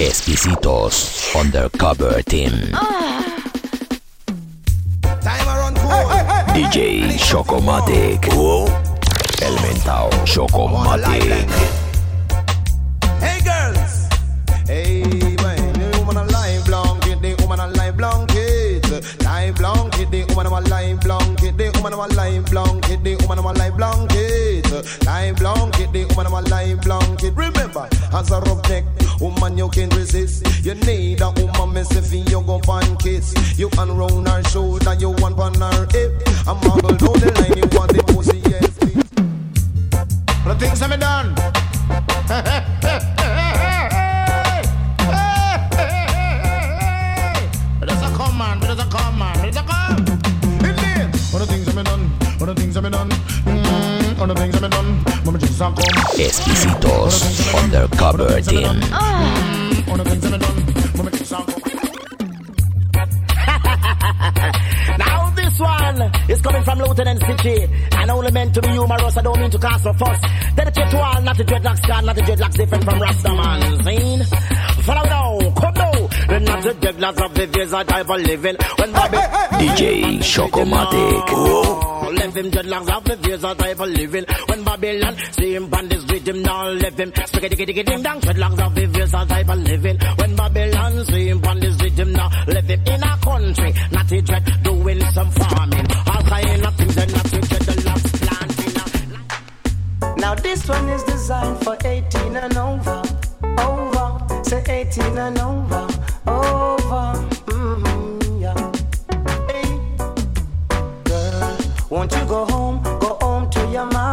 Exquisitos Undercover Team. DJ Chocomatic. El mentao Chocomatic. Hey girls, hey man, the woman a live blanket, the woman a live blanket, live blanket, the woman a live blanket, the woman a live blanket, the woman a live blanket, live blanket, the woman a live blanket. Remember, as a rough neck, woman you can resist. You need a woman messy for you go find kiss. You unround her shoulder, you want on her hip. I'm muggle down the line, you want the pussy, yes. The things I'm done. There's a come man, there's a come man, there's a. Indeed. All the things I've done, all the things I've done, mm, all the things I've done. Mama just a come. Exquisitos Undercover Team. All the things I've done, mama just a come. Now this one is coming from Lieutenant Stitchie and only meant to be humorous. I don't mean to cast a fuss. Dedicate to all, not the dreadlocks, God, not the dreadlocks different from Rastaman. Seen? Follow now, come now. They're not the dreadlocks of the days I type of living. When Bobby DJ Chocomatic. Oh, left him dreadlocks of the days I type of living. When Babylon see him band his rhythm, now left him. Spaghetti, diggy, diggy, ding, dong. Dreadlocks of the days I type of living. When Babylon see him band his rhythm, now left him in a country. Not a dread, doing some farming. All kind of things and not a dreadlocks planting. Now this one is designed for 18 and over. Over. Say 18 and over. Over. Won't you go home? Go home to your mama.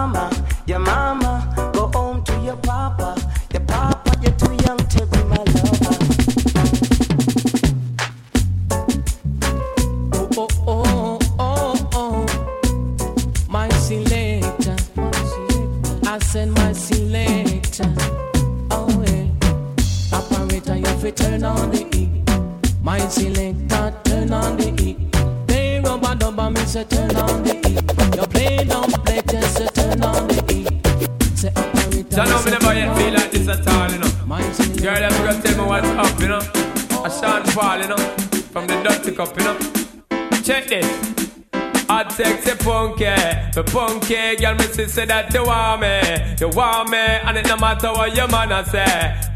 The punky girl me see say that you want me, you want me, and it no matter what your man a say,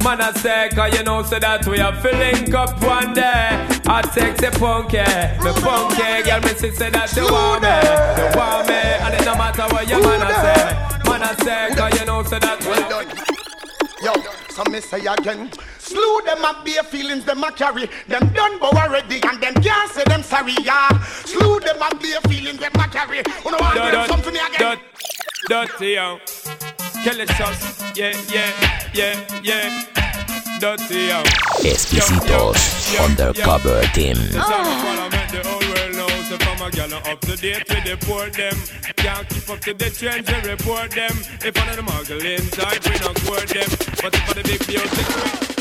man a say, cause you know say that we are filling up one day. Hot sexy punky, the punky girl me see say that you want me, you want me, and it no matter what your man a say, man a say, cause you know say that we done. Yo, so me say again. Slew them up bare feelings them a carry. Them done bow already and them can't say them sorry, yeah. Slew them up bare feelings them a carry. You know what? Dot, do dot, something again. dirty, yo. Kelly sauce, yeah, yeah, yeah, yeah. Dirty, yo. Exquisitos Undercover Team. This song I make the whole world know. So from a gal up to date with the port them. Can't keep up to the trends and report them. If one of the muggling type, we not court them. But if for the big beauty,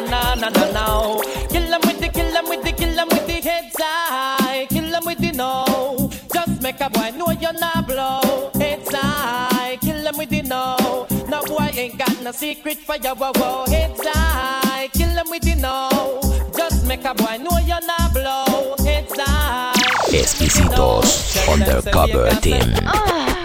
na na na na na na. Kill 'em with the, kill 'em with the, kill 'em with the heads high. Kill 'em with the no. Just make a boy know you're not blow. Heads high. Kill 'em with the no. No boy ain't got no secret for your wow wow. Heads high. Kill 'em with the no. Just make a boy know you're not blow. Heads high. Exquisitos Undercover Team. None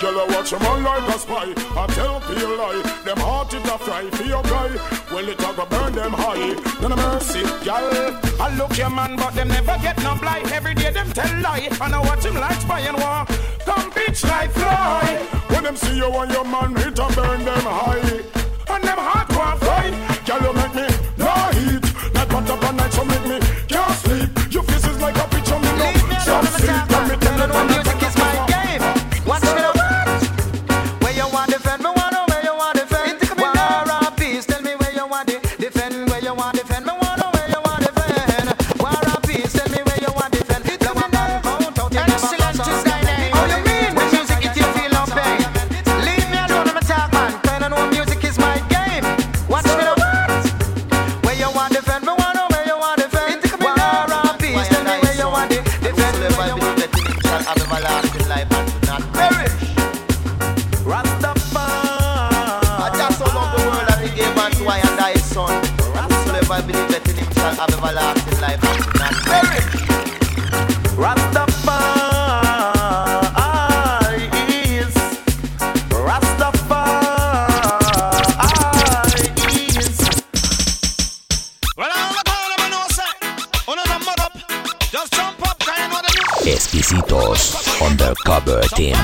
girl a watch a man like a spy? I tell you lie. Them heart it a fry for your guy. Well it a go burn them high. None of mercy, girl. I look your man, but them never get no blight. Every day them tell lie. And I watch him like spy and war. Come bitch like fly. When them see you and your man, it a burn them high. And them heart want fly. Girl you make me no heat. Like butter up night, so make me can't sleep. Your face is like a picture me no. Rastafari. Jah so loved the world that he gave unto I and I son. Whosoever believeth in him shall have everlasting life and shall not perish. Rastafari is Rastafari is. Well, I'm Just jump up. Exquisitos Undercover Team.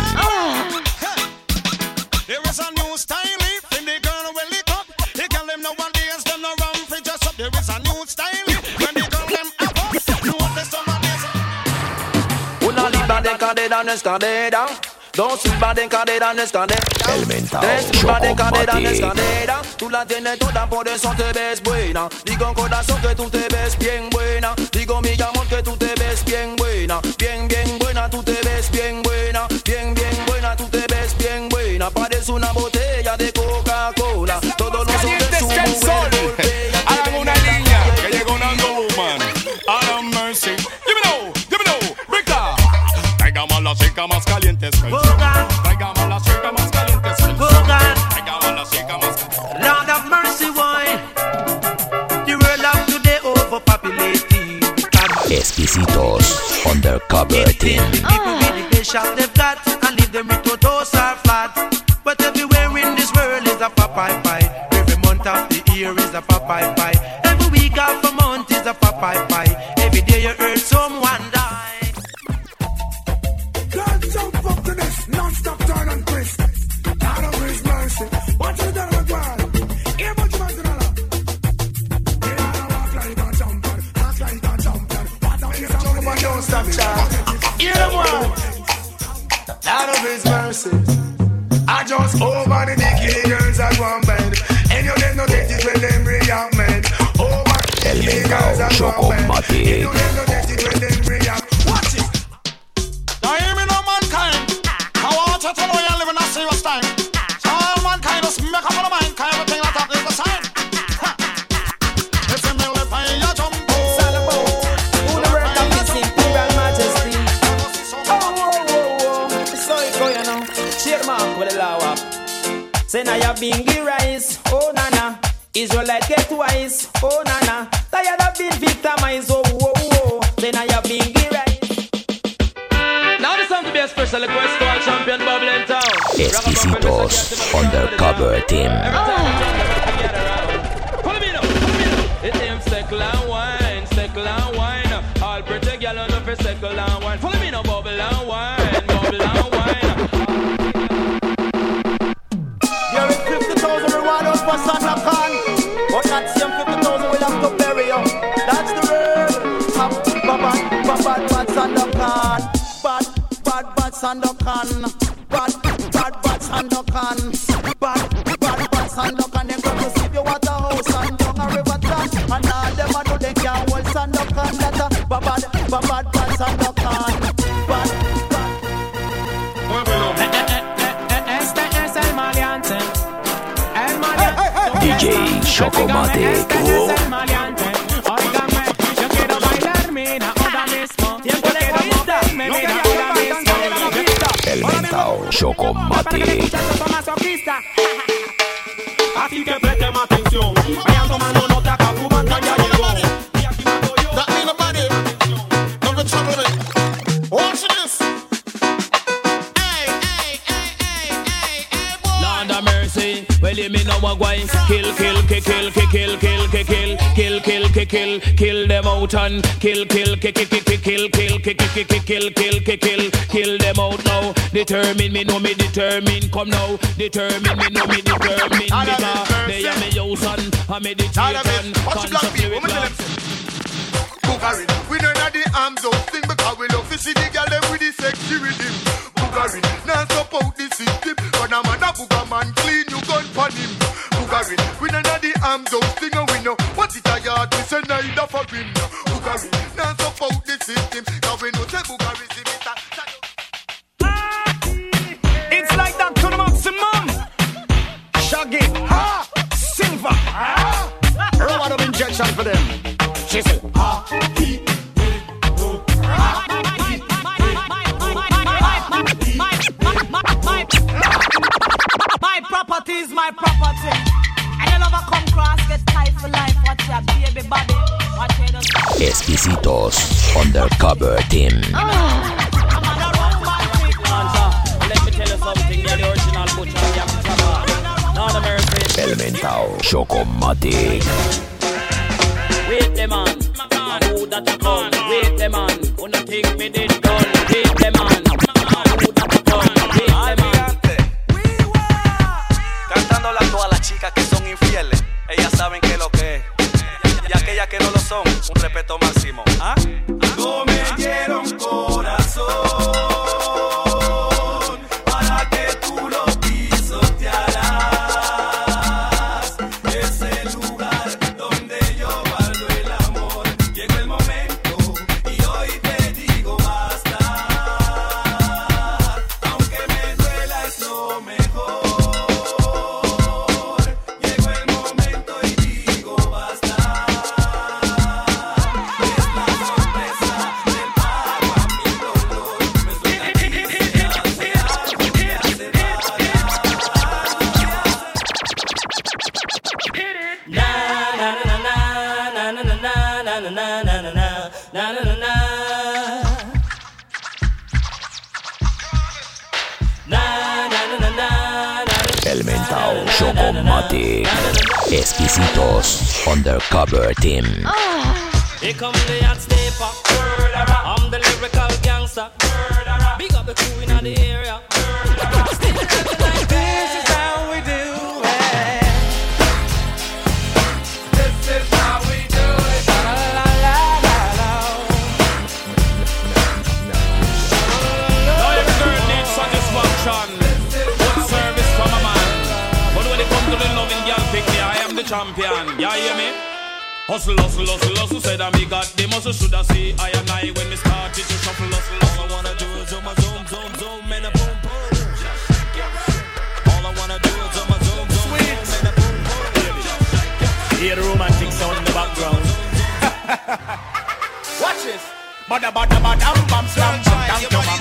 Cadera no escalera Dos silbas de cadera no escalera El mentao Tres silbas de cadera no Chocomatic. escalera Tú la tienes toda por eso te ves buena. Digo corazón que tú te ves bien buena. Digo mi amor que tú te ves bien buena. Bien bien buena tú te ves bien buena. Bien bien buena tú te ves bien buena. Parece una botella de Coca-Cola. Todos los Undercover Team. Ah. People with the best shop they've got and leave them with two toes are flat. But everywhere in this world is a Popeye pie. Every month of the year is a Popeye pie. Come on, don't. Hear them one. Out of His mercy. I just over the dicky girls at one bed. And you get no get it when them react mad. Over the El dicky mentao girls at one bed. Say now you bingy rice, oh nana. Israelite get wise, oh nana. Tired of being victimized, oh oh oh. Say now you bingy rice. Now this time to be a special request to our champion Bubble in town. Exquisitos Undercover Team. Follow bad, bad. Bad, bad, Khan. Bad, bad, bad Santa Khan. Them going to see you at a house and down a river track. And all them a do they can't hold Santa Khan. That's a bad, bad, bad, bad, Khan. Bad, bad. DJ Chocomatic. Mentao Así que presten atención. Vayan tomando nota que a Cubanta ya llegó. Y aquí mando yo. That ain't nobody. No be trouble it. Watch this. Hey, hey, hey, hey, hey, hey, boy. Lord of mercy, well you me know what going kill, kill, kill, kill, kill, kill, kill, kill, kill, kill, kill, kill, kill, kill them out and kill, kill, kill, kill, kill, kill, kill, kill, kill, kill, kill, kill, kill, kill, kill them out now. Determine me, know me determine, come now. Determine me, know me determine, because they are me house and I meditation, concept with love. Boogarin. We know that the arms out thing because we love to see the girl them with the sexy rhythm. Boogarin. Now support the system. But a man a booga man clean you gun pon him. Boogarin. We know that the arms out thing and we know what it a yard we say neither for him. Boogarin. Now support the system. action for them. She said, My property is my property. And you come cross, get tied for life. Watch your baby body. Watch your Undercover Team. Ah. El mentao Chocomatic. Wait the man, who that a come? Wait the man, who not think me did done? Wait the man, who that a come? Wait the man. Cantándola a todas las chicas que son infieles. Ellas saben que lo que es. Y aquellas que no lo son, un respeto máximo. ¿Ah? No me dieron corazón Exquisitos Undercover Team. Here come the hot. I'm the lyrical gangster. Big up the crew in the area. Hustle, hustle, hustle, hustle. Said that me got the muscle. Should I see I and I when me started to shuffle, hustle, hustle. All I wanna do is zoom, zoom, zoom, zoom, and a boom, boom. All I wanna do is zoom, a zoom, zoom, zoom, and a boom, boom. Hear the romantic sound in the background. Watch this. Bada bada bada bam slam bam dam Your body's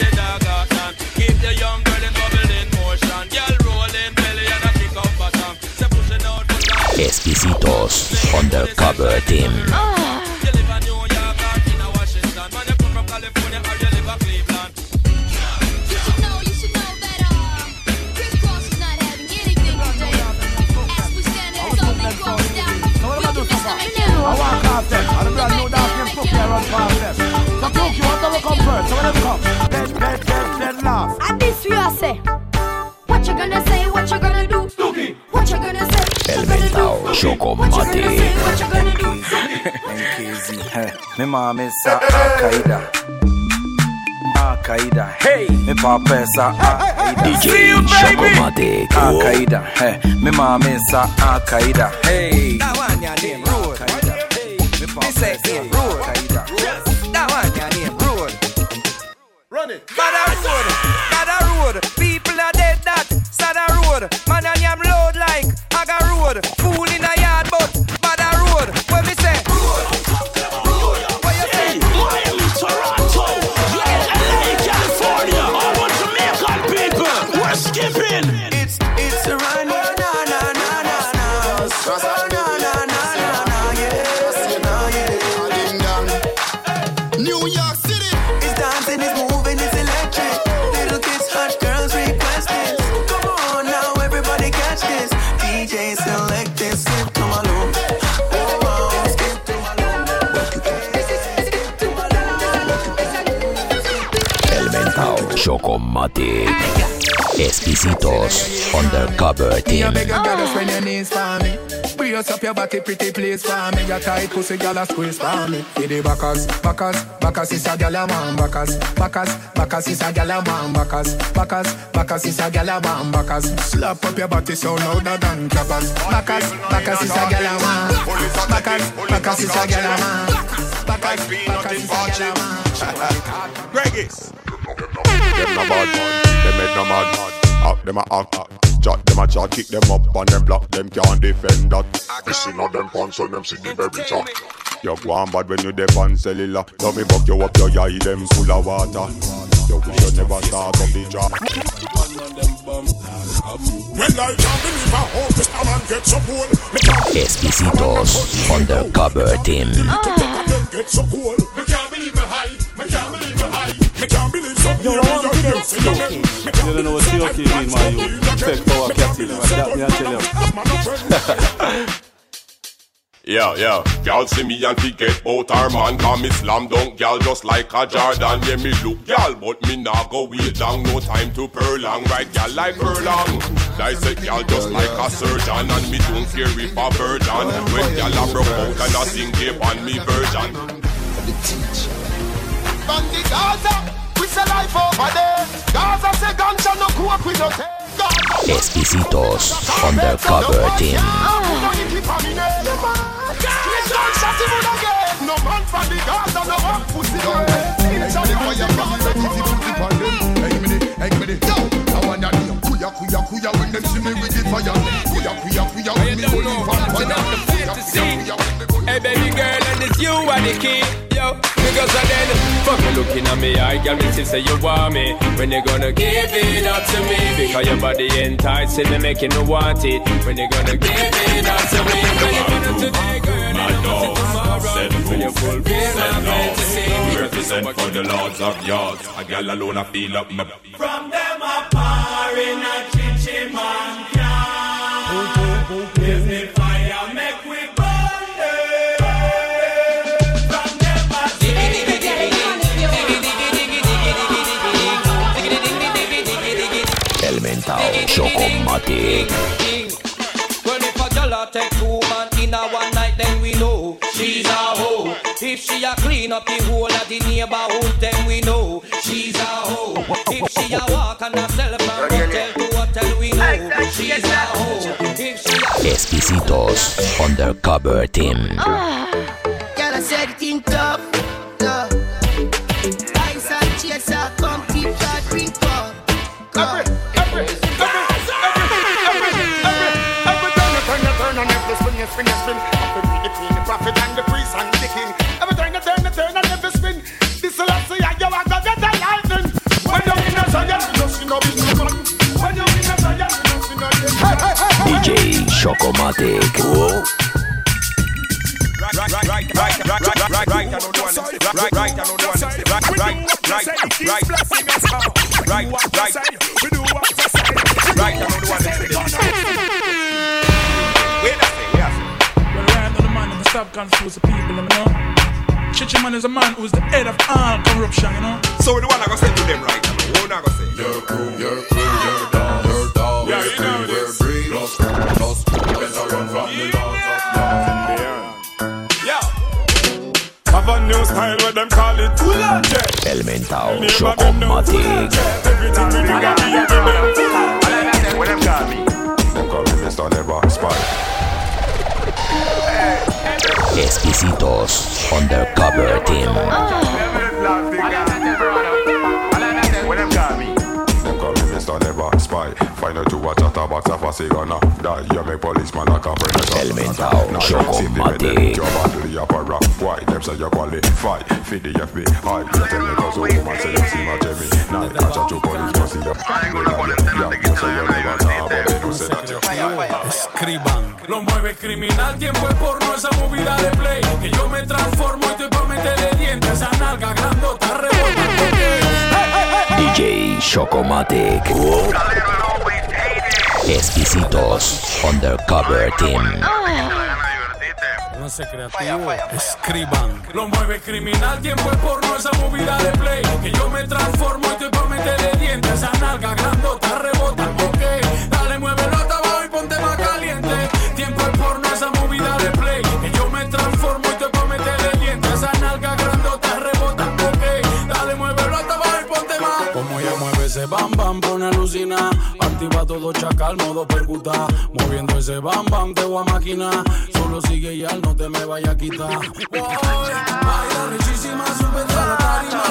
live undercover team. I walk off them. And the brand new dance game cook there run past them. So cook, you want to come first. So when them come, then, then, then, then last. And this you are say. What you gonna say? What you gonna do? What you gonna say? El mentao Chocomatic. What you gonna do? NKZ, hey. Me mama is a Al-Qaeda. Al-Qaeda, hey. Me papa is a Al-Qaeda. DJ Chocomatic. Al-Qaeda, hey. Me mama is a Al-Qaeda, hey. That one your name, road. Me papa say is a name, road. Al-Qaeda. That one your name, road. Run it. Bada road, bada road. People are dead that. Sada road. Man and yam load like Aga road. Fool in a yard but bada road. When me say We're skipping your ah. knees for me. Brace up your body, pretty please for me. Your tight pussy, gyal a squeeze for me. Hit the backers, backers, backers is a gyal a man. Backers, backers, backers is a gyal a man. Backers, backers, backers is a gyal a man. Backers, slap up your body so louder than clappers. Backers, backers is a gyal a man. Backers, backers is a gyal a man. Backers, backers is a gyal a man. Gregis. Them no bad man, them head no mad. Up them a act, chat them a chat, kick them up and them block, them can't defend that. Missing on them pants on them see the very top. You go on bad when you dep on cellular. Love me buck you up your eye, them full of water. You wish you never start up the job. Well, I can't believe I hope this man gets. Me can't Exquisitos Undercover Team. get Yo, I want to get Sioki. You don't know what Sioki mean, man. You take power catching. That me I tell you. Yeah, yeah. Gal see me and fi get out her man Cause me slam dunk gal just like a Jordan Yeah, me look gal but me nah go wait long No time to prolong, right gal like furlong Dissect gal just like a surgeon And me don't care if a virgin When gal a broke out and a sing tape on me version The teacher. From the Gaza, we life over there. Gaza say ganja no coke we no take. Exquisitos Undercover Team. No man from the Gaza no one pussy no way. Teacher the boy you got the easy pussy pon them. Hey me the, hey me the, yo. I want that name. Kuya kuya kuya when them see me with the fire. Kuya kuya kuya when me go leave on fire. Hey baby girl, and it's you are the key. Yo, because I then fuck you looking at me, I got me to say you want me. When you gonna give it up to me? Because your body ain't tight, enticing me, making me want it. When you gonna give it up to me? When you gonna today, girl? I know tomorrow. When you fulfill my fantasy. Represent for the lords of yards A gal alone I feel up my From them a par in a chinchy Chocomatic. Well, if a girl take two man in a one night, then we know she's a hoe. If she a clean up the whole of the neighborhood, then we know she's a hoe. If she a walk and a sell from hotel to hotel, we know she's a hoe. If she a Exquisitos Undercover Team. Girl, I said it in tough, tough. Ice and chaser, come keep that drink up. Come. Every spin, you spin, you spin. Up to be the queen, the prophet, and the priest, and the king. Every time you turn, you turn, and every spin. This Selassie, you are gonna get a lightning. When you're in a Zion, you don't see no big gun. When you're in a Zion, you don't see no big Hey, hey, hey, hey. DJ Chocomatic. Right, right, right, right, right, right, right, right, I know the one. Right, right, I know the one. Right, right, right, right, right, right, right. Right, I confuse the people, you know. Chichi man is a man who's the head of all corruption, you know. So the one I go say to them right now. What I go say? Your crew, your crew, your dog, your dog, Yeah, you know your breed. Plus, plus, better run from the laws of laws in the air. Yeah. Have a new style where them call it Jet. El mentao Name of them no Chocomatic. Everything we do, got me up in them. When them call me, them call me Mr. Never Spy. Exquisitos Undercover Team. You. El mentao you Chocomatic. Why them say you qualify? Feed the FBI. You tell me cause woman say you see my Jimmy. Now catch a two police see you. Yeah, you say you never talk about it. Escriban. Lo mueve criminal, tiempo es porno, esa movida de play. Que yo me transformo y estoy pa' meterle dientes. Esa nalga grandota rebota. DJ Chocomatic. Exquisitos Undercover Team. No sé creativo. Escriban. Lo mueve criminal, tiempo es porno, esa movida de play. Que yo me transformo y estoy pa' meterle dientes. Esa nalga grandota rebota. Ok, activa todo chacal, modo percuta. Moviendo ese bam bam, te voy a máquina. Solo sigue ya, no te me vaya a quitar. Boy, baila richísima, sube a la tarima.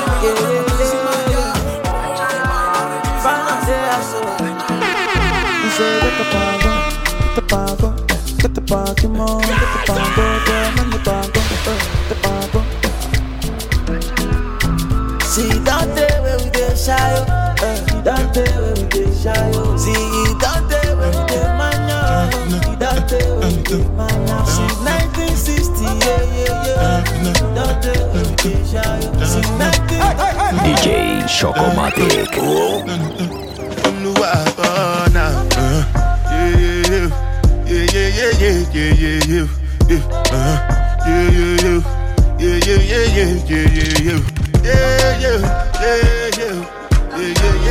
Dice que te pago, que te pago, que te pago, que te pago, que te pago, te pago. That day where we dey mania, oh, that day where we dey mania. Since 1960, yeah, yeah, yeah. That day where we dey shy, oh. Since 1960. DJ Chocomatic. Olúwa ọ̀nà. Yeah, yeah, yeah, yeah, yeah, yeah, yeah, yeah. Uh, yeah, yeah, yeah. Yeah, yeah, yeah, yeah, yeah, yeah, yeah. Yeah, yeah, yeah, yeah. Yeah, yeah, yeah, yeah,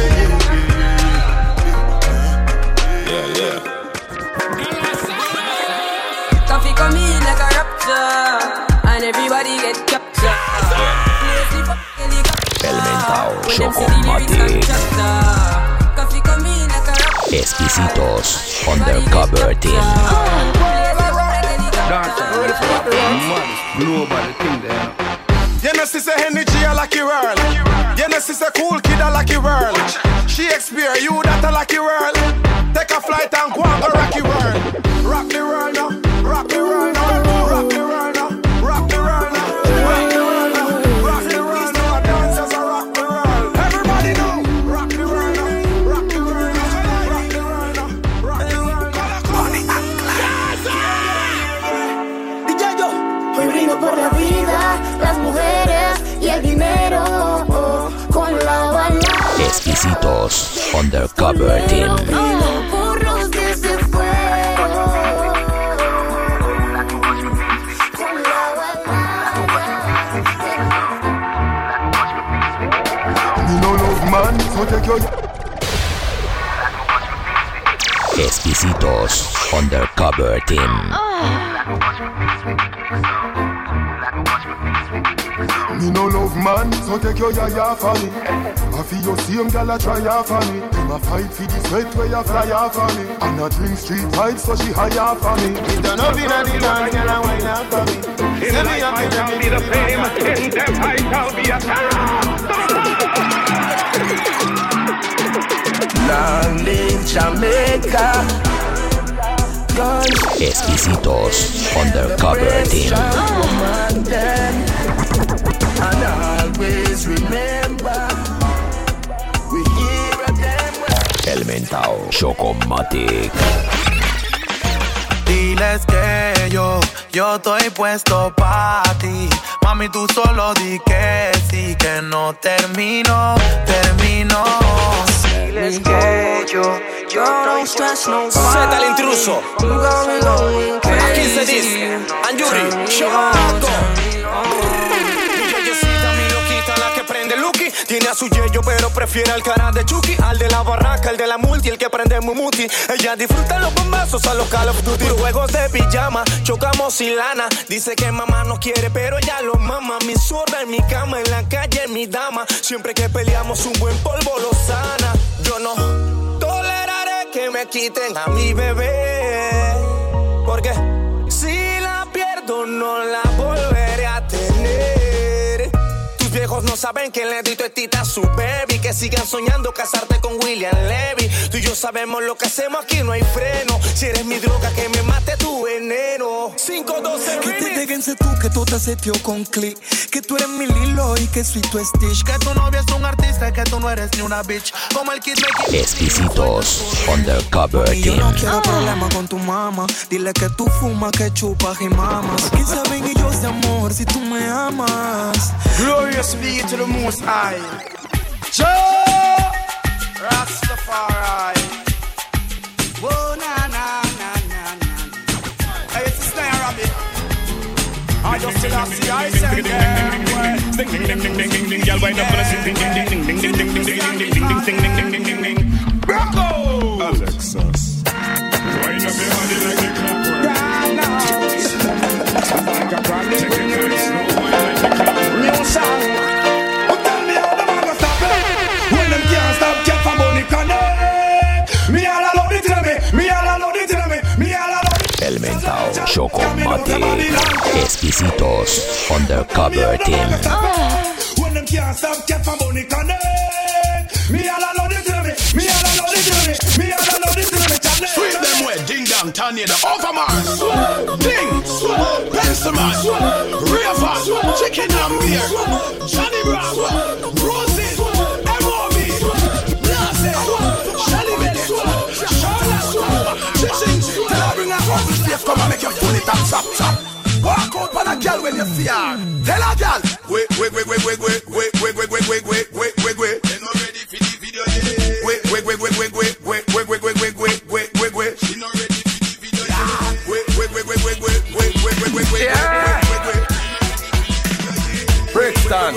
like a rapture. Exquisitos Undercover Team. Energy a lucky world. Cool kid a lucky world. Shakespeare, you that a lucky world. Take a flight and go and go rocky world. Rock the world now, rock the world now, rock the world now, take your Exquisitos Undercover Team. Ah. Me no love man, so take your yaya for me. I feel your same gal a try off for me. Them a fight for the sweat where you fly off for me. And a drink street vibes so she high off for me. We done up in a the land, girl, and wine up for me. Send me up in a be the fame, in them I shall be a Land in Jamaica. Guns Exquisitos Undercover Team. And them. And always remember, we hear them. Elemental Chocomatic. Diles que yo, yo estoy puesto pa' ti. Mami, tú solo di que sí, que no termino, termino. Diles que yo, yo no stress no Z el intruso. Aquí se dice, Anjuri, Choco. Tiene a su yeyo, pero prefiere al cara de Chucky. Al de la barraca, el de la multi, el que prende Mumuti. Ella disfruta los bombazos a los Call of Duty. Juegos de pijama, chocamos sin lana. Dice que mamá no quiere, pero ella lo mama. Mi zorra en mi cama, en la calle, mi dama. Siempre que peleamos, un buen polvo lo sana. Yo no toleraré que me quiten a mi bebé. Porque si la pierdo, no la volveré no saben que le di tu estita a su baby. Que sigan soñando casarte con William Levy. Tú y yo sabemos lo que hacemos aquí, no hay freno. Si eres mi droga, que me mate tu veneno. 512 Que te déjense tú, que tú te setió con click. Que tú eres mi Lilo y que soy tu Stitch. Que tu novia es un artista, que tú no eres ni una bitch. Como el kid me Exquisitos Undercover Y yo Team. no quiero problemas con tu mamá. Dile que tú fumas, que chupas y mamas. ¿Quién saben ellos de amor si tú me amas? Glorious be to the most high. Jah Rastafari. Whoa, na na na na na. Hey, it's a snare rabbit. I just still have see I send them. Ding ding ding ding ding ding ding, y'all wind up on a sing ding ding ding ding ding ding ding ding ding ding ding ding ding ding ding ding. Bravo! Alexis. Wind up your body like a clockwork. Like a problem. Take it very slow, wind like a clockwork. New song. Chocomatic. Exquisitos Undercover Team. When them can't stop, get from money connect. Me all alone it me. Me all alone it me. Me all alone it me. Sweep them way, ding dong, tornado, overmars. Ding, pencil man, raver, chicken and beer, Johnny Brown, Rosie, when you see her. Tell a girl, wait, wait, wait, wait, wait, wait, wait, wait, wait, wait, wait, wait, wait, wait, wait. They not ready for the video yet. Wait, wait, wait, wait, wait, wait, wait, wait, wait, wait, wait, wait, wait, wait, wait. She not ready for the video yet. Wait, wait, wait, wait, wait, wait, wait, wait, wait, wait, wait, wait, wait, wait. Brixton.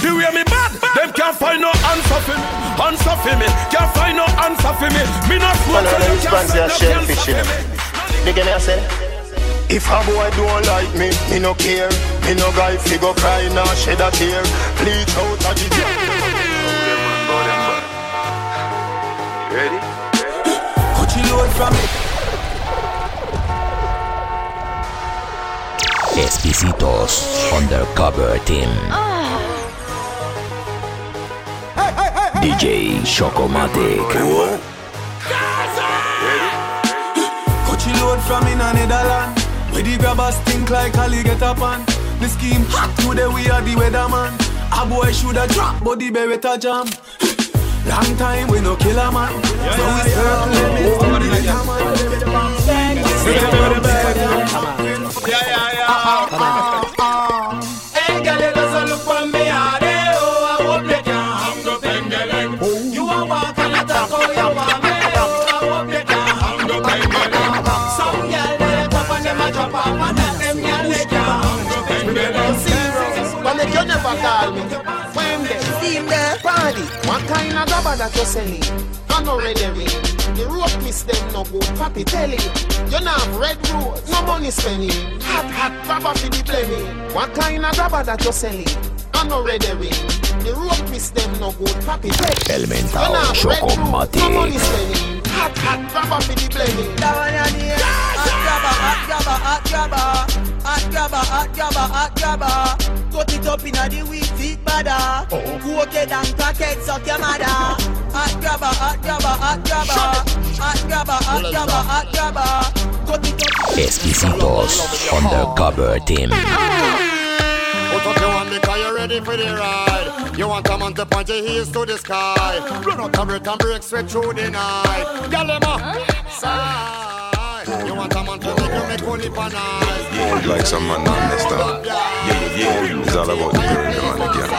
The way me bad, them can't find no answer for me. Answer for me, can't find no answer for me. Me not smoke, so them can't say no shellfish in Dig in I said. If a boy don't like me, me no care. Me no guy figure cry nor shed a tear. Bleach out of the Ready? Coach you load from me. Exquisitos Undercover Team. Ah. DJ Chocomatic. Coach from in a Netherland Where the grabbers think like up on The scheme hot today we are the weatherman. A boy shoulda drop but the beretta jam. Long time we no kill a man. Yeah, So we circle limits to the weatherman Yeah, yeah, yeah. Hey, What kind of grabber that you selling? I no red herring. The rope miss them no good. Papi tell you, you not have red rose, no money spending. Hot hot grabber for the blaming. What kind of grabber that you selling? I no red herring. The rope miss them no good. Papi tell you, you El mentao not have red rose, no money Chocomatic. spending. Hot hot grabber for the blaming. Hot grabber, hot grabber, hot grabber. Hot grabber, hot grabber. Cut it up inna the weed feet badder. Cook it and crack suck your mother. Hot grabber, hot grabber, hot grabber. Hot grabber, hot grabber, hot grabber. Cut it up. Exquisitos Undercover Team. Put up your hand because you're ready for the ride. You want a man to point your heels to the sky. Run out of breath and break straight through the night. Galema, side. To make you make money. Like some man not understand. Yeah, yeah, yeah. It's all about the girl, the man again.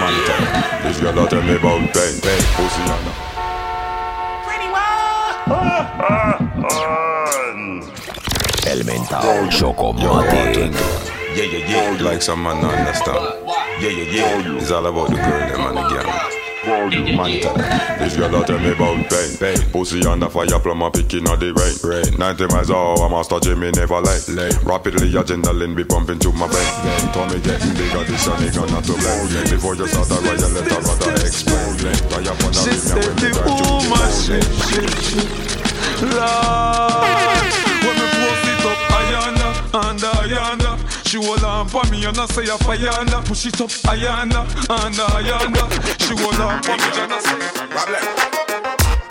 Man, tell This girl tell me about pain, pain, pussy and El mentao Chocomatic. Yeah, yeah, yeah. Like some man not understand. Yeah, yeah, yeah. It's all about the girl, the man again. Man, tell This girl out tell me about pain, pain. Pussy under fire, plumber picking on the rain, rain. 90 miles an hour, master Jimmy never late, late. Rapidly, adrenaline be pumping to my vein. Tommy getting bigger, this a nigga not to blame. Before you start a riot, let a brother explain. Fire upon the She ring, said and when you try to woman explain. shit, shit, Lord, when me post it up, Ayana, and Ayana. She hold on for me and I say a fire Push it up, Ayana, and Ayana. She on for me I say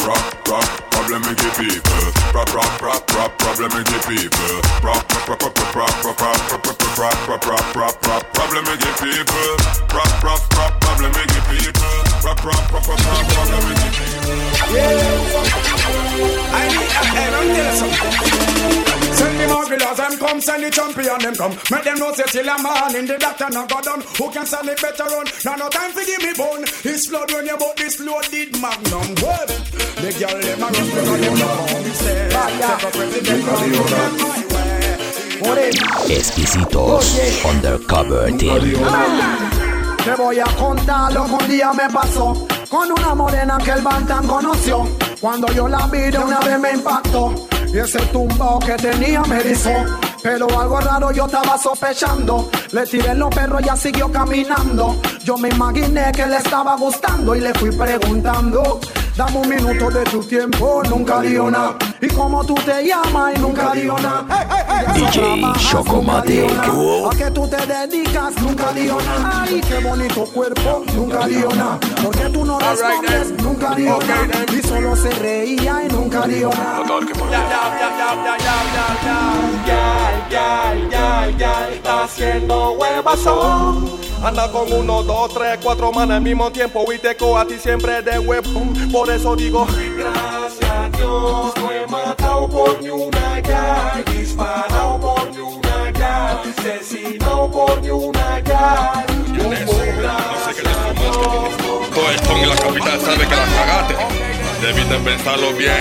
Rock, rock, problem people. Rock, rock, rock, rock, problem with the people. Rock, rock, rock, rock, rock, rock, rock, rock, rock, rock, rock, rock, rock, problem with the people. Rock, rock, rock, people. Rock, rock, rock, rock, rock, problem with the people. I need a head on this. Send the marvelous them come, send the champion them come. Make them know say till a man in the doctor no go done. Who can sell it better run? Now no time to give me bone. It's flood when you bought this loaded magnum. Well, the girl them a run because them no come instead. Take a president from the other Exquisitos Undercover Team. Te voy a contar lo que un día me pasó con una morena que el Bantan conoció. Cuando yo la vi una vez me impactó y ese tumbao que tenía me erizó. Pero algo raro yo estaba sospechando. Le tiré los perros, ya siguió caminando. Yo me imaginé que le estaba gustando y le fui preguntando Dame un minuto de tu tiempo, nunca nada. Y como tú te llamas y nunca digo nada. DJ Chocomatic. A que tú te dedicas, nunca nada. Ay, qué bonito cuerpo, nunca nada. Porque tú no respondes, nunca nada. Y solo se reía y nunca digo nada. Ya, ya, ya, ya, está haciendo huevazón. Anda con uno, dos, tres, cuatro manas al mismo tiempo y te a ti siempre de huevón. Por eso digo, gracias a Dios, no he matado por ni una ya, disparado por ni una ya, asesinado por ni una ya. Todo el pon en la capital sabe que la cagaste. Debiste pensarlo bien.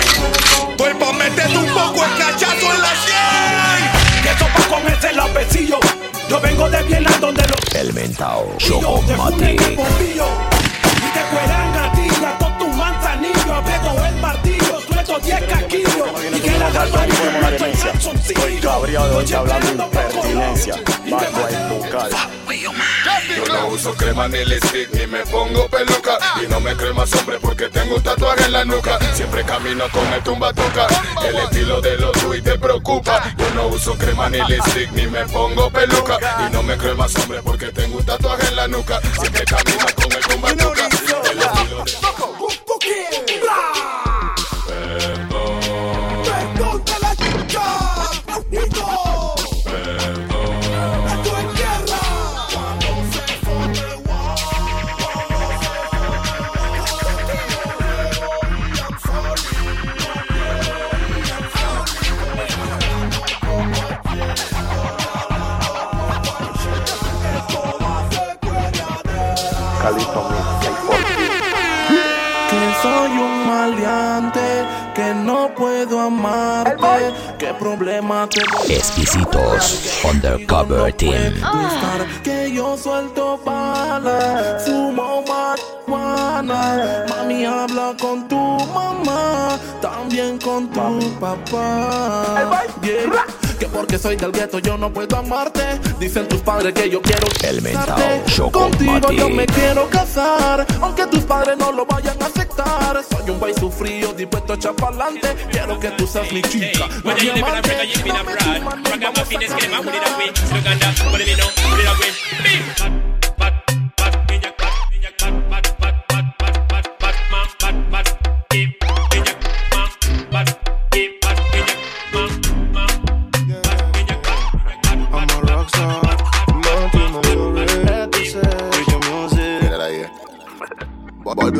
Estoy pa' meterte un poco el cachazo en la sien. Que esto pa' comerse los besillos. Yo vengo de Vietnam donde los. El mentao. Chocomatic. Y te cueran a ti, a todos tus manzanillos. Aprieto el martillo, suelto 10 caquillos. Y que la garganta no estoy calzoncillo. Estoy cabreado de hoy hablando. Bajo el local. Yo no uso crema ni lipstick ni me pongo peluca. Y no me creo más hombre porque tengo un tatuaje en la nuca. Siempre camino con el tumbatuca El estilo de los y te preocupa. Yo no uso crema ni lipstick ni me pongo peluca. Y no me creo más hombre porque tengo un tatuaje en la nuca. Siempre camino con el tumbatuca El estilo de problema te Exquisitos Undercover Team. Que yo suelto fumo marihuana. Mami, habla con tu mamá, también con tu papá. Que porque soy del gueto yo no puedo amarte. Dicen tus padres que yo quiero El casarte. Contigo yo me quiero casar, aunque tus padres no lo vayan a aceptar. Soy un país sufrido, dispuesto a echar pa'lante. Quiero que tú seas mi chica. In Africa, you live in abroad. Ragamuffin is getting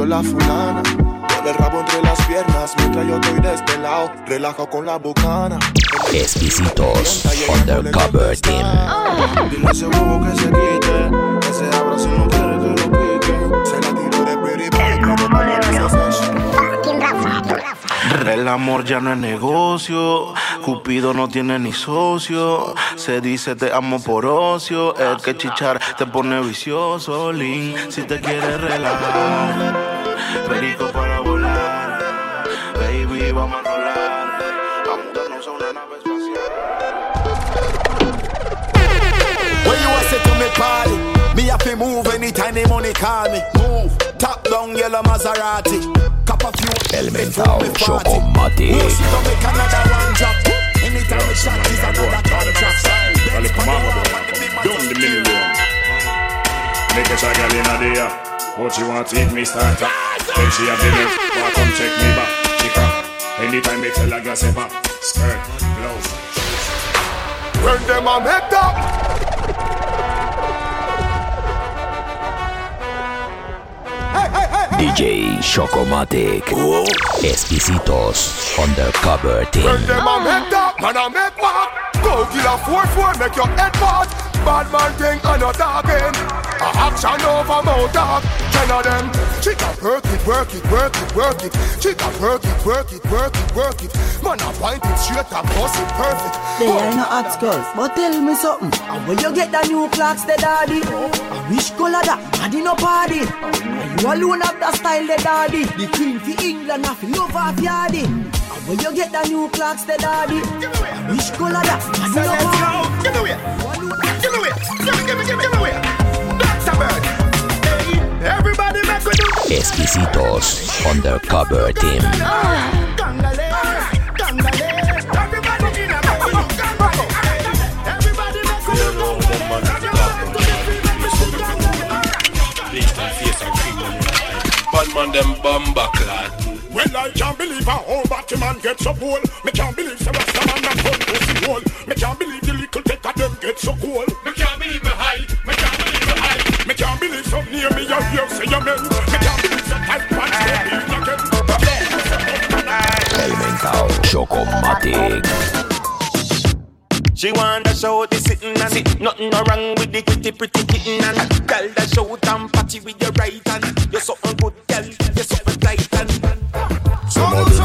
la fulana. Con el rabo entre las piernas. Mientras yo estoy despelado. Relajo con la bucana. Exquisitos Undercover Team. Dile a ese bobo que se quite. Que se abra si no quiere que lo pique. Se la tiro de pretty boy. El amor ya no es negocio, Cupido no tiene ni socio. Se dice te amo por ocio, el que chichar te pone vicioso. Lin, si te quieres relajar, perico para volar. Baby, vamos a rolar, a mudarnos a una nave espacial. When you a to me party, me have to move anytime the money call me. Move, top down yellow Maserati. Cup a few El mentao Chocomatic. She don't make another one drop. Anytime we shot is another contract. Dale como agua, bro. Down the million. Make a shot girl in a day. But she want to eat me starter. Then she have the nerve. Why come check me back? Chica. Anytime they tell her glass a pop. Skirt, blouse. When them a make up. DJ Chocomatic. Exquisitos Undercover When Team. them a oh. make up, man a make back. Go kill a four four, make your head part. Bad man thing and not talking. A action over talk. Ten of them. Chica work it, work it, work it, work it. Chica work it, work it, work it, work it. Man a point it straight and bust it perfect. They ain't no hot girls, but tell me something. And where you get the new clocks, the daddy? And which color that? Daddy no party. You alone have the style, the daddy. The queen for England, have to love half yardy. And where you get the new clocks, the daddy? And which color that? Daddy So no let's go. party. Give me away. Give me away. Give me, give me, give me, Exquisitos Undercover Team. Bad man them bumba clad. Well, I can't believe a whole Batman get so cool. Me can't believe the rest of man not gun pussy hole. Me can't believe the little tech of them get so cool. Me can't believe me high. Me can't believe me high. Me can't believe some near me you hear say amen. Chocomatic. She want to show the sitting and sit. Nothing no wrong with the pretty pretty kitten and girl that show and party with your right hand. You're something good, girl. You're something tight and. Some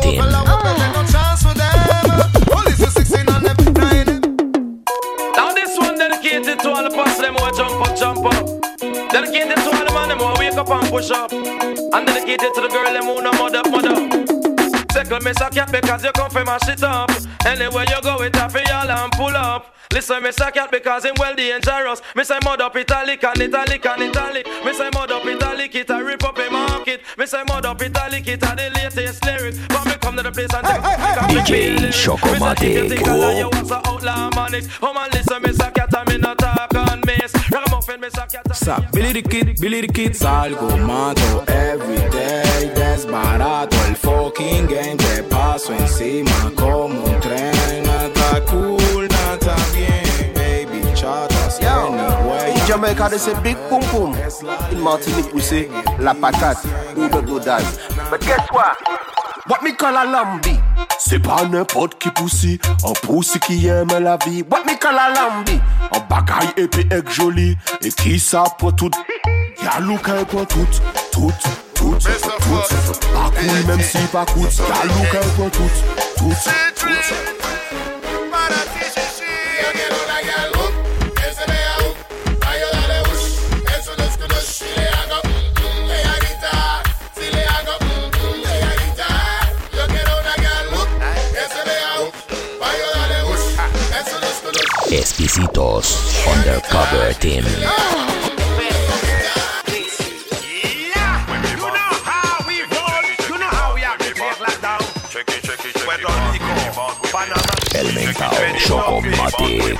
Team. Now this one dedicated to all the pass them who jump up, jump up. Dedicated to all the man them who wake up and push up. And dedicated to the girl them who no mother, mother. Second miss a cat because you come from my shit up. Anywhere you go, it up y'all and pull up. Listen, miss a cat because him well dangerous. Miss I mud up italic and italic and italic. Miss I mud up italic, it a rip up a market. Miss I mud up italic, it a the latest lyric. But me come to the place and take DJ Chocomatic. you was a outlaw manic. Oh man, listen, miss a cat and me not talk on miss. Ragamuffin, miss a cat. Sa, Billy the Kid, Billy the Kid Salgo, mato everyday Desbarato el fucking game Te paso encima como un tren Nada Jamaica they say big pum pum. In Martinique we say la patate. Who don't? But guess what? What me call a lambi? C'est pas n'importe qui poussi, un poussi qui aime la vie. What me call a lambi? Un bagaille épais et joli, et qui ça pour tout. Y'a Luca pour tout, tout, tout, tout. Pas cool même si pas coûte. Y'a Luca pour tout, tout, tout. Exquisitos Undercover Team. El mentao Chocomatic.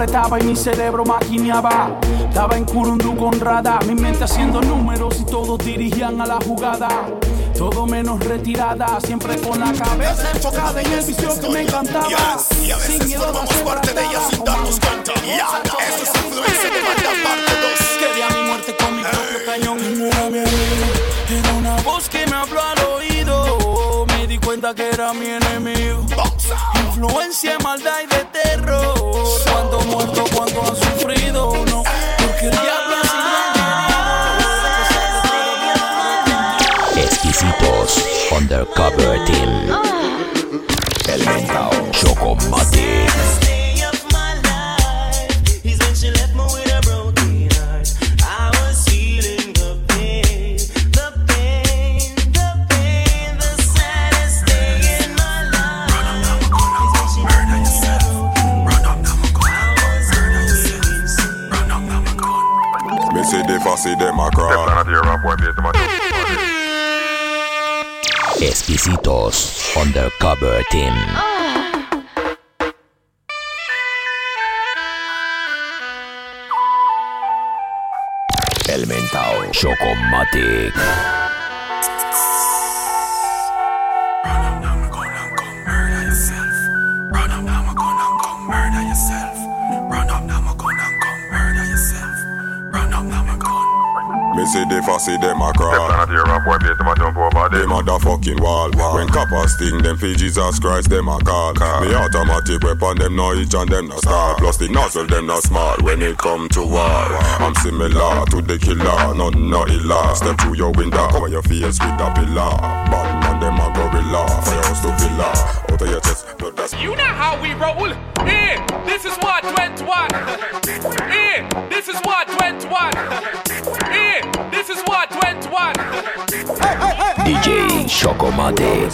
Apretaba y mi cerebro maquineaba Estaba en Curundú con radar, mi mente haciendo números y todos dirigían a la jugada todo menos retirada, siempre con la cabeza enfocada en el vicio que me encantaba. Y a veces Sin miedo formamos parte de ella sin darnos cuenta. Ya, eso es influencia de maldad parte 2. Quería mi muerte con mi propio cañón. No era una voz que me habló al oído. era mi enemigo. Influencia, maldad y Undercover Team. Ah. El mentao Chocomatic. Exquisitos Undercover Team. El mentao Chocomatic. Me see the fussy them a crawl. Them a the fucking wall. When coppers sting them for Jesus Christ them a call. Me automatic weapon them no each and them no star. Plus the nozzle them no small when it come to war. I'm similar to the killer, none no illa. Step through your window, cover your face with a pillar. Bad man them a gorilla, firehouse to villa. Out of your chest, blood that's You know how we roll. Here, this is what went one. Here, this is what went one. Here, this is what went one. DJ Chocomatic.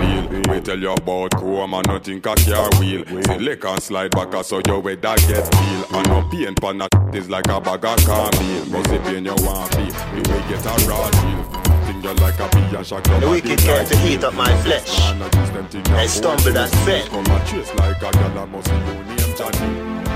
Real, me tell you about chrome and nothing a car wheel. See lick and slide back uh, so your weather get feel. And no pain pan that is like a bag of cornmeal. Must the pain you want feel, we will get a raw deal. Think you like a bee and shock The wicked care to heat up my flesh. I stumbled and fell.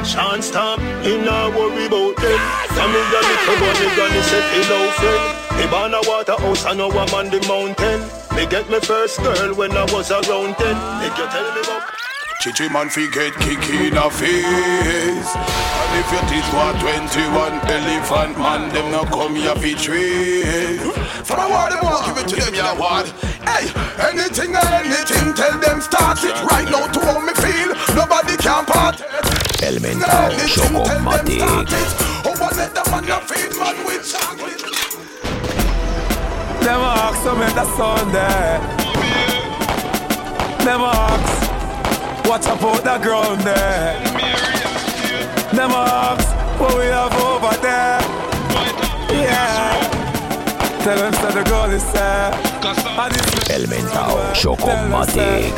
Come and chase like a gal and must be your name Johnny. Chance stop, he not worry about them. Come in the little bunny granny say hello friend. Me born a waterhouse and now I'm on the mountain. Me get my first girl when I was around ten. Make you tell me about Chichi man fi get kick in the face And if your teeth were 21 elephant man Them no come here fi trade For the war them want give it to them ya word Hey, anything anything Tell them start it right now to how me feel Nobody can part it El mentao Chocomatic. I let the man a feed man with chocolate Them ask make the sound there. Them ask, watch about the ground there. Them ask, what we have over there. Yeah. Tell them that the girl is there. It's Chocomatic.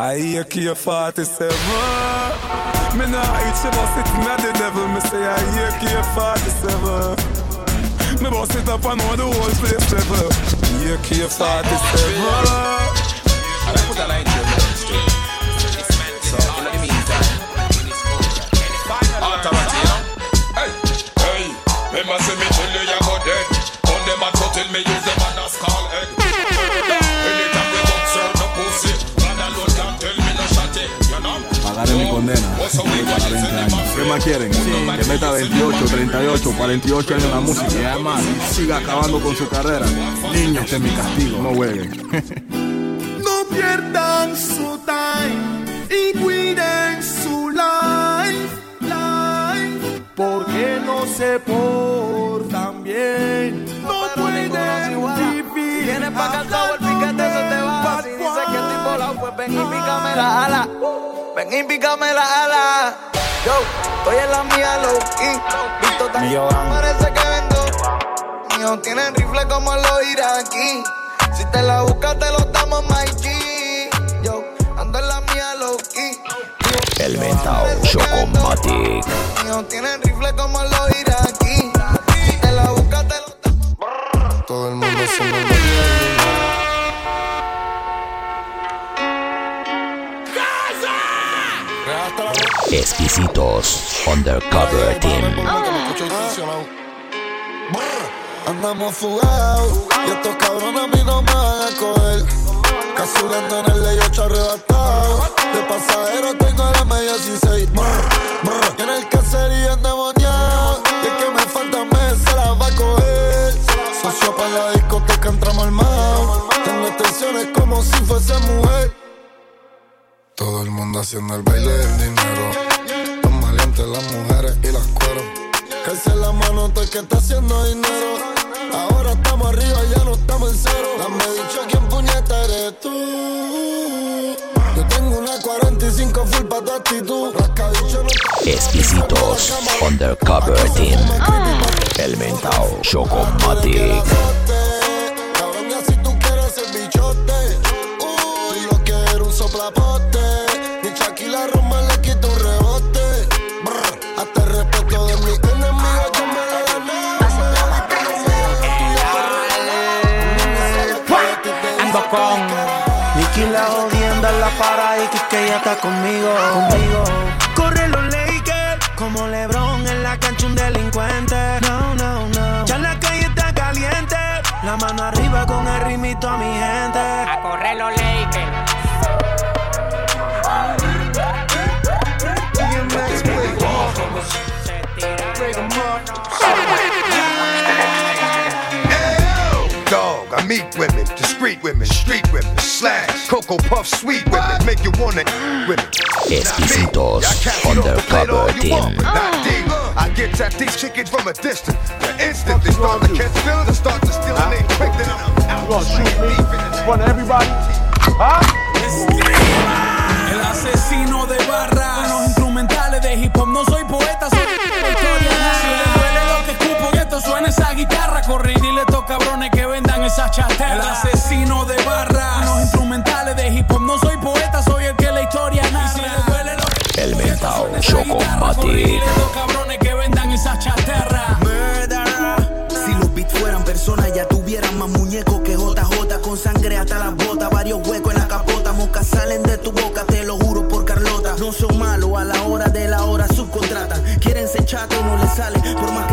I hear Kia 47. Me nah eat she bust it inna the devil. Me say I hear Kia 47. Me bust it up and know the whole place travel. Hear Kia 47. Hey, hey, remember say me tell you you go dead On them a tell me use them and a skull head Pagaré mi condena para 20 años. ¿Qué más quieren? Que meta 28, 38, 48 años en la música y además siga acabando con su carrera. Niños, este es mi castigo, no jueguen. No pierdan su time y cuiden su life, life, porque no se portan bien. No pueden vivir. Vienes pa' cansado, el piquete se te va. Si dices que estoy volado, pues ven y pícame la ala. Ven y pícame la ala. Yo, estoy en la mía, low key. Visto tan parece que vendo. Míos tienen rifle como los iraquí. Si te la buscas, te lo damos, my G. Yo, ando en la mía, low key. El mentao Chocomatic. Míos tienen rifle como los iraquí. Si te la buscas, te lo Todo el mundo Exquisitos Undercover Team. Andamos fugados y estos cabrones a mí no me van a coger. Casurando en el ley 8 arrebatado. De pasajero tengo la media 16. Y en el caserío endemoniado. Y el que me falta mes se la va a coger. Socio para la discoteca entramos armados. Tengo extensiones como si fuese mujer. Anda haciendo el baile del dinero. Tan valientes las mujeres y las cueros. Que alce la mano todo el que está haciendo dinero. Ahora estamos arriba, ya no estamos en cero. Dame dicho quién puñeta eres tú. Yo tengo una 45 full pa' tu actitud. No Exquisitos Undercover Team. Elemental Chocomatic. Para y que, ella está conmigo, conmigo. Corre los Lakers como LeBron en la cancha un delincuente. No, no, no. Ya la calle está caliente. La mano arriba con el ritmito a mi gente. A correr los Lakers. Women, street women, slash, cocoa puff, sweet women, make you wanna women. Exquisitos Undercover Team. I get at these chickens from a distance. The instant they start to catch feelings and start to steal, and they quick then I'm out. gonna shoot me in front of everybody? Huh? El asesino de barra Con los instrumentales de hip hop No soy poeta, soy historia Si les duele lo que escupo y esto suena esa guitarra Corre y dile a estos cabrones que El asesino de barra Con los instrumentales de hip hop. No soy poeta, soy el que la historia narra. Si les duele lo que y Chocomatic. dile a estos cabrones que vendan esa chatarra Si los beats fueran personas, ya tuvieran más muñecos que JJ con sangre hasta las botas, varios huecos en la capota, moscas salen de tu boca, te lo juro por Carlota. No son malos, a la hora de la hora subcontratan. Quieren ser chato, no les sale, por más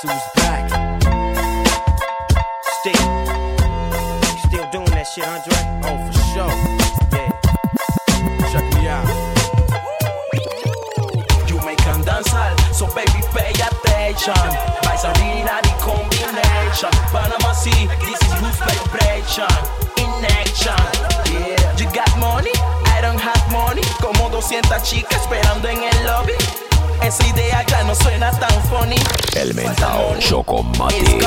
Guess who's back? Still. Still doing that shit, Andre? Oh, for sure. Yeah. Check me out. You make them danzar, so baby pay attention. Vais a the combination. Panama City, this is roof vibration. In action, yeah. You got money, I don't have money. Como 200 chicas esperando en el lobby. Esa idea ya no suena tan funny. Elemental Chocomatic.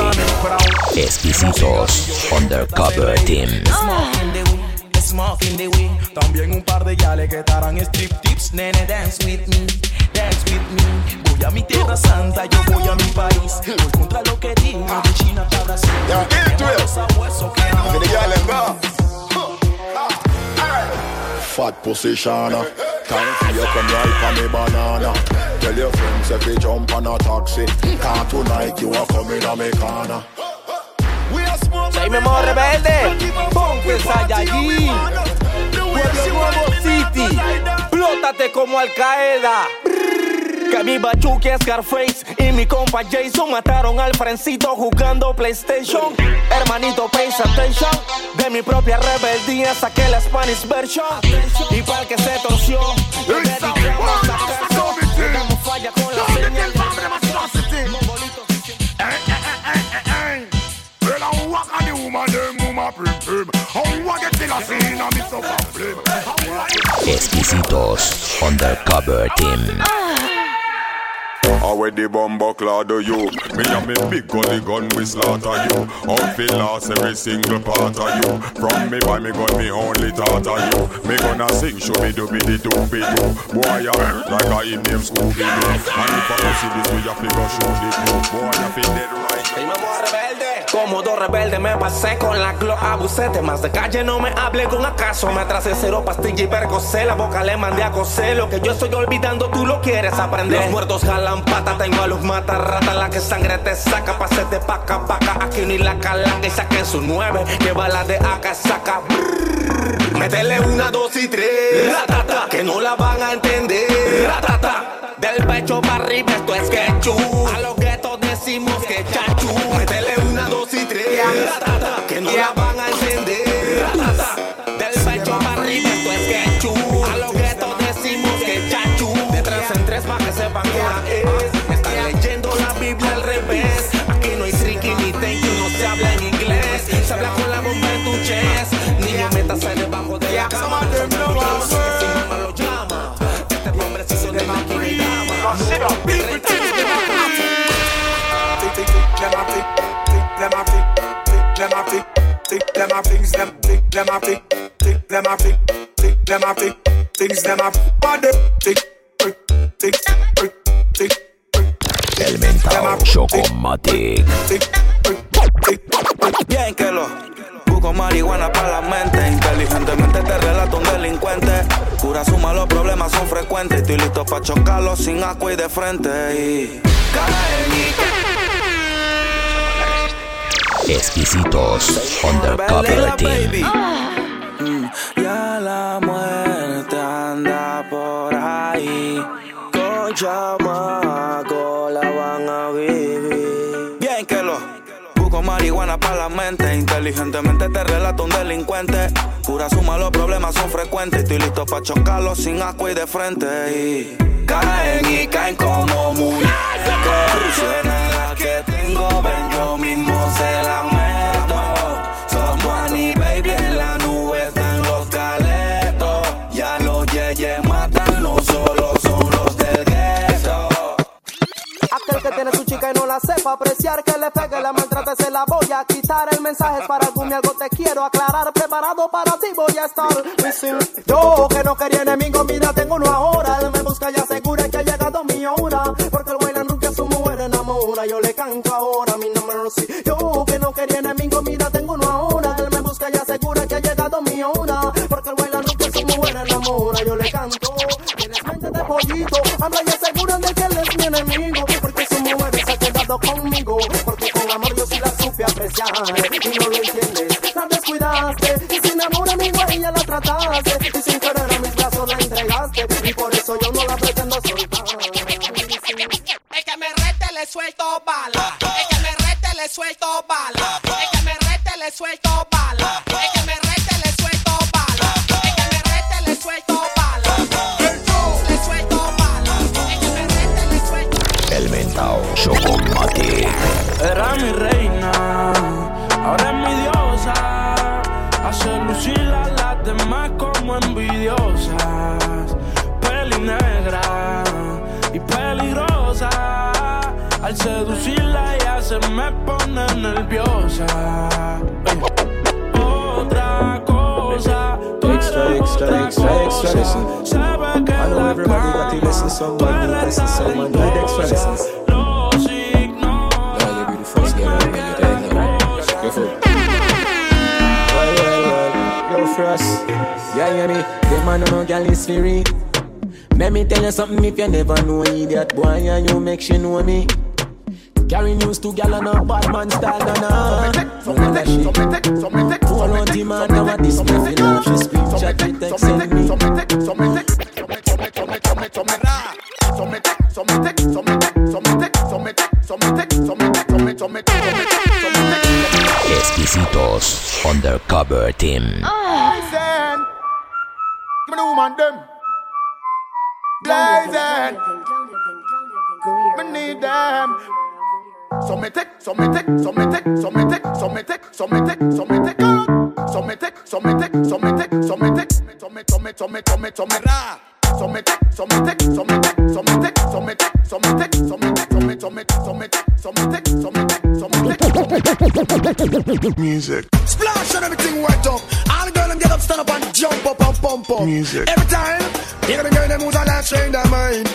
Exquisitos Undercover Team. Smoking the weed, smoking the weed. También un par de yales que estarán strip tips. Nene, dance with me, dance with me. Voy a mi tierra santa, yo voy a mi país. Voy contra lo que digo, de China hasta Brasil. Sabueso que. Fat position. Time for you come right on me banana. Tell your friends if you jump on a taxi. Can't tonight you are coming on me corner. Soy Memo Rebelde, Ponte Saiyajin, Pueblo Nuevo City, plótate como Al Qaeda. Que mi Bachuki Scarface y mi compa Jason mataron al Frencito jugando PlayStation. Hermanito, pay attention. De mi propia rebeldía saqué la Spanish version. Y para el que se torció, le dedicamos a caso. Damos falla con la señal. Well, I walk on the woman, them woman prim prim. I want get till I see na me so flame. Exquisitos Undercover Team. How where the bumbo clad do you? Me and me big gully gun we slaughter you. Out fi lost every single part of you. From me by me gun me only thought of you. Me gonna sing show me do be the do be do. Boy ya like a him name Scooby Doo. And if I don't see this we have to go show the proof. Boy ya fi dead right. Como dos rebelde me pasé con la glo abusé Más de calle no me hable con acaso Me tracé cero pastilla y percocé La boca le mandé a coser Lo que yo estoy olvidando tú lo quieres aprender Los muertos jalan pata Tengo a los matarratas La que sangre te saca Pa' hacerte paca paca Aquí ni la calaca Y saquen su nueve Que bala de acá saca Brrr. Una, dos y tres Que no la van a entender Ratata Del pecho para arriba esto es quechú A los guetos decimos que chachu Métele una, dos y tres Ratata Que no la van a entender Things them, think them think, think them think, think them think, things them body, think, think, think, think, think. El Chocomatic Bien que lo Busco marihuana para la mente. Inteligentemente te relato un delincuente. Cura suma los problemas son frecuentes. Estoy listo pa' chocarlos sin agua y de frente. Y Exquisitos Undercover Team. Mm, ya la muerte anda por ahí. Con chamaco la van a vivir. Bien que lo busco marihuana para la mente. Inteligentemente te relato un delincuente. Cura su malos problemas son frecuentes. Estoy listo para chocarlo sin agua y de frente. Y caen y caen como. Corrupción la que yo mismo se la meto. Somos Annie, baby, en la nube están los caletos. Ya los yeyes matan, no solo son los del gueto. Aquel que tiene su chica y no la sepa apreciar, que le pegue, la maltrate, se la voy a quitar. El mensaje es para algún y algo te quiero aclarar. Preparado para ti voy a estar. Yo que no quería enemigo, mira, tengo uno ahora. Él me busca y asegura que ha llegado mi hora. Porque el bailan rubia su mujer enamora. Yo le canto ahora, Yo que no quería enemigo, mira, tengo uno ahora. Él me busca y asegura que ha llegado mi hora. Porque el bailan rubia su mujer enamora. Yo le canto. Tienes mente de pollito. Habla y aseguran de que él es mi enemigo. Porque su mujer se ha quedado conmigo. Porque con amor yo sí la supe apreciar. Y no lo entiendes. La descuidaste. Y sin amor amigo ella la trataste. Y sin querer a mis brazos la entregaste. Y por eso yo no la pretendo soltar. El que me rete le suelto bala. Suelto bala. El que me rete le suelto nerviosa. Otra cosa, Extra, extra, extra, extra, cosa. listen. I know everybody got to listen someone, need listen someone, need extra lessons. Now you be the first. Yeah, hear me? The man no girl is free. Let me tell you something if you never know idiot boy and you make she know me. Carry news to gal and a bad man style, nah nah From the text, from the the text Phone on demand, now You know she speak, chat me, text, send me From the text, from the text, Exquisitos Undercover Team Blazing Give me the woman, them Blazing Me need them me take, so me take, so me take, so me take, so me take, so me take, so me take, so me, so me, so me take, so me take, so me take, so me take. Music. Splash and everything wet up. All the girl them get up, stand up and jump up and pump up. Music. Every time, hear the girl them who's a last train their mind.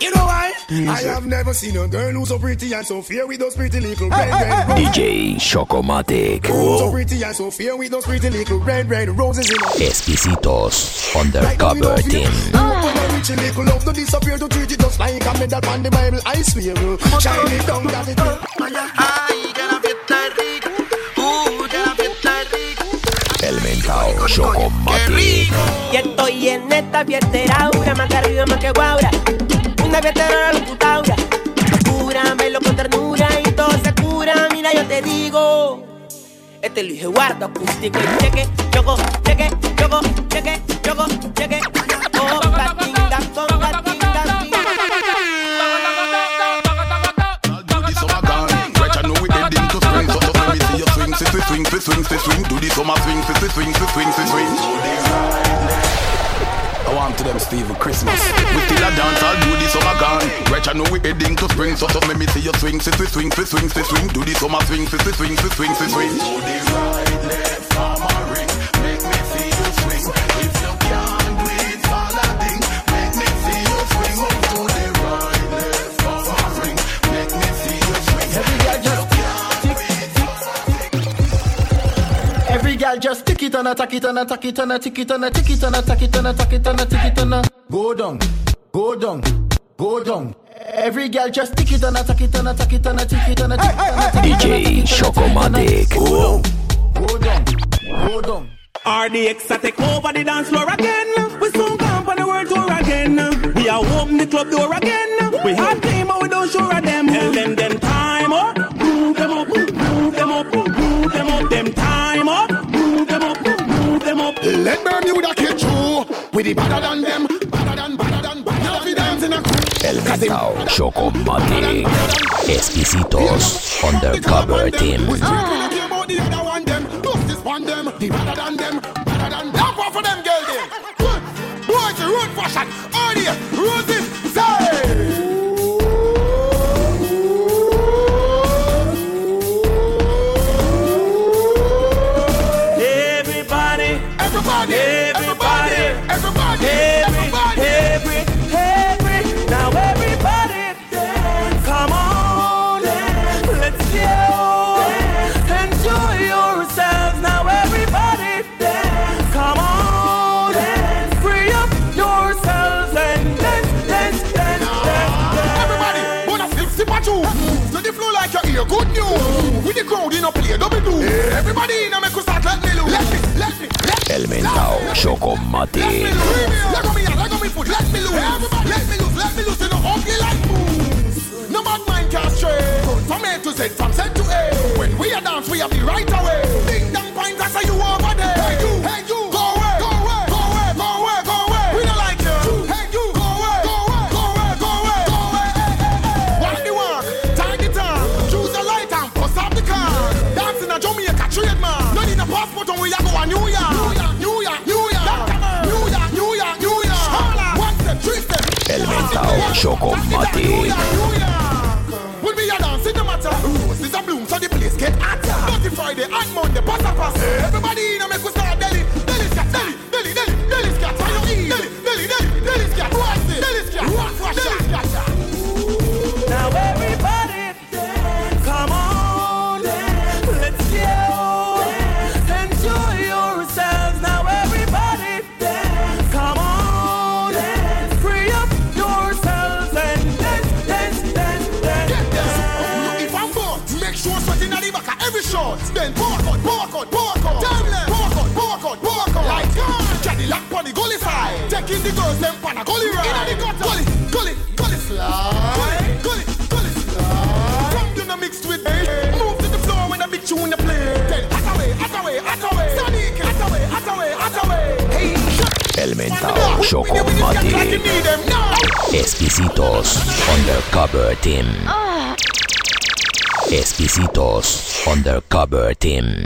You know why? Music. I have never seen a girl who's so pretty and so fair with those pretty little red, red roses. DJ Chocomatic. So pretty and so fair with those pretty little red, red roses in her. Exquisitos Undercover Team. When I little love to disappear to treat it just like a medal on the Bible, I swear. Shine it down, that it El mentao Chocomatic. Y estoy en esta fiestera, aura, más que arriba, más que guaura. una veterana locutao. Cúramelo con ternura y todo se cura. Mira, yo te digo. Este Luis Eduardo acústico cheque, choco, cheque, choco, cheque, choco, cheque. Oh, Swing, swing, swing, swing, swing, do the summer swing, swing, swing, swing, swing, swing. To them Steve Christmas. We still a dance, I'll do this summer gone. Right, I know we heading to spring, so so let me see you swing, fi, fi, swing, fi, swing, fi, swing. Do this summer swing, fi, fi, swing, fi, swing, fi, swing. Do the right, left, farm ring. Make me see you swing. If you can't do it, fall a ding. Make me see you swing. Do the right, left, farm ring. Make me see you swing. Every girl just Every girl just tick it and attack it and attack it and tick it and tick it and attack it and attack it and tick it and go down, go down, go down. Every girl just tick it and attack it and attack it and tick it and tick it and DJ Chocomatic. Go down, go down. RDX I take over the dance floor again. We soon come on the world tour again. We are open the club door again. We have through. We the better than them. Better than, better than, better than dance in a crew. El Mentao Chocomatic. Exquisitos Undercover Team. We still gonna care about the to the floor like you hear good news. With the crowd in a play, double do. Everybody in a make us start let me loose. Let me, let me, let me. El Mentao Chocomatic. Let go me, let go me foot. Let me loose. Everybody, let me loose, let me loose. In a ugly like moves. No bad mind can stray. From A to Z, from Z to A. When we are dance, we have the right away. Ding dong point, that's how you over Chocomatic. When we are dancing, no matter. Roses a bloom, so the place get hotter. Dirty Friday and Monday, pass a pass Everybody in a make Chocomatic. Exquisitos Undercover Team. Exquisitos Undercover Team.